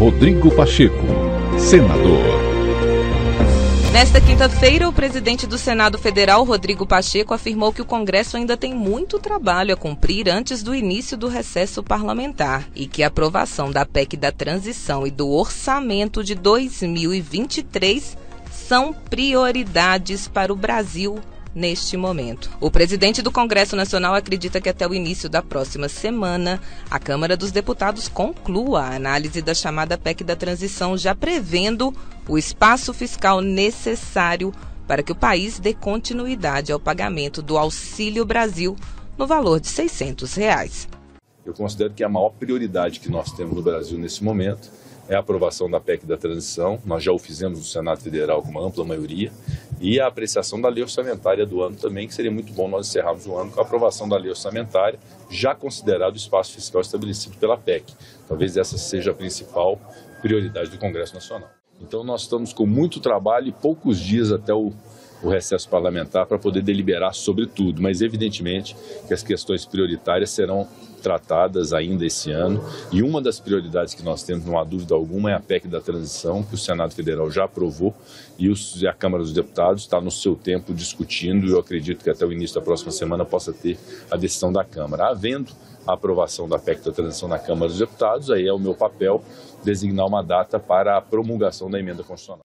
Rodrigo Pacheco, senador. Nesta quinta-feira, o presidente do Senado Federal, Rodrigo Pacheco, afirmou que o Congresso ainda tem muito trabalho a cumprir antes do início do recesso parlamentar e que a aprovação da PEC da transição e do orçamento de 2023 são prioridades para o Brasil neste momento. O presidente do Congresso Nacional acredita que até o início da próxima semana, a Câmara dos Deputados conclua a análise da chamada PEC da transição, já prevendo o espaço fiscal necessário para que o país dê continuidade ao pagamento do Auxílio Brasil no valor de 600 reais. Eu considero que a maior prioridade que nós temos no Brasil nesse momento é a aprovação da PEC da transição. Nós já o fizemos no Senado Federal com uma ampla maioria. E a apreciação da lei orçamentária do ano também, que seria muito bom nós encerrarmos o ano com a aprovação da lei orçamentária, já considerado o espaço fiscal estabelecido pela PEC. Talvez essa seja a principal prioridade do Congresso Nacional. Então nós estamos com muito trabalho e poucos dias até o o recesso parlamentar para poder deliberar sobre tudo, mas evidentemente que as questões prioritárias serão tratadas ainda esse ano e uma das prioridades que nós temos, não há dúvida alguma, é a PEC da transição, que o Senado Federal já aprovou e, a Câmara dos Deputados está no seu tempo discutindo e eu acredito que até o início da próxima semana possa ter a decisão da Câmara. Havendo a aprovação da PEC da transição na Câmara dos Deputados, aí é o meu papel designar uma data para a promulgação da emenda constitucional.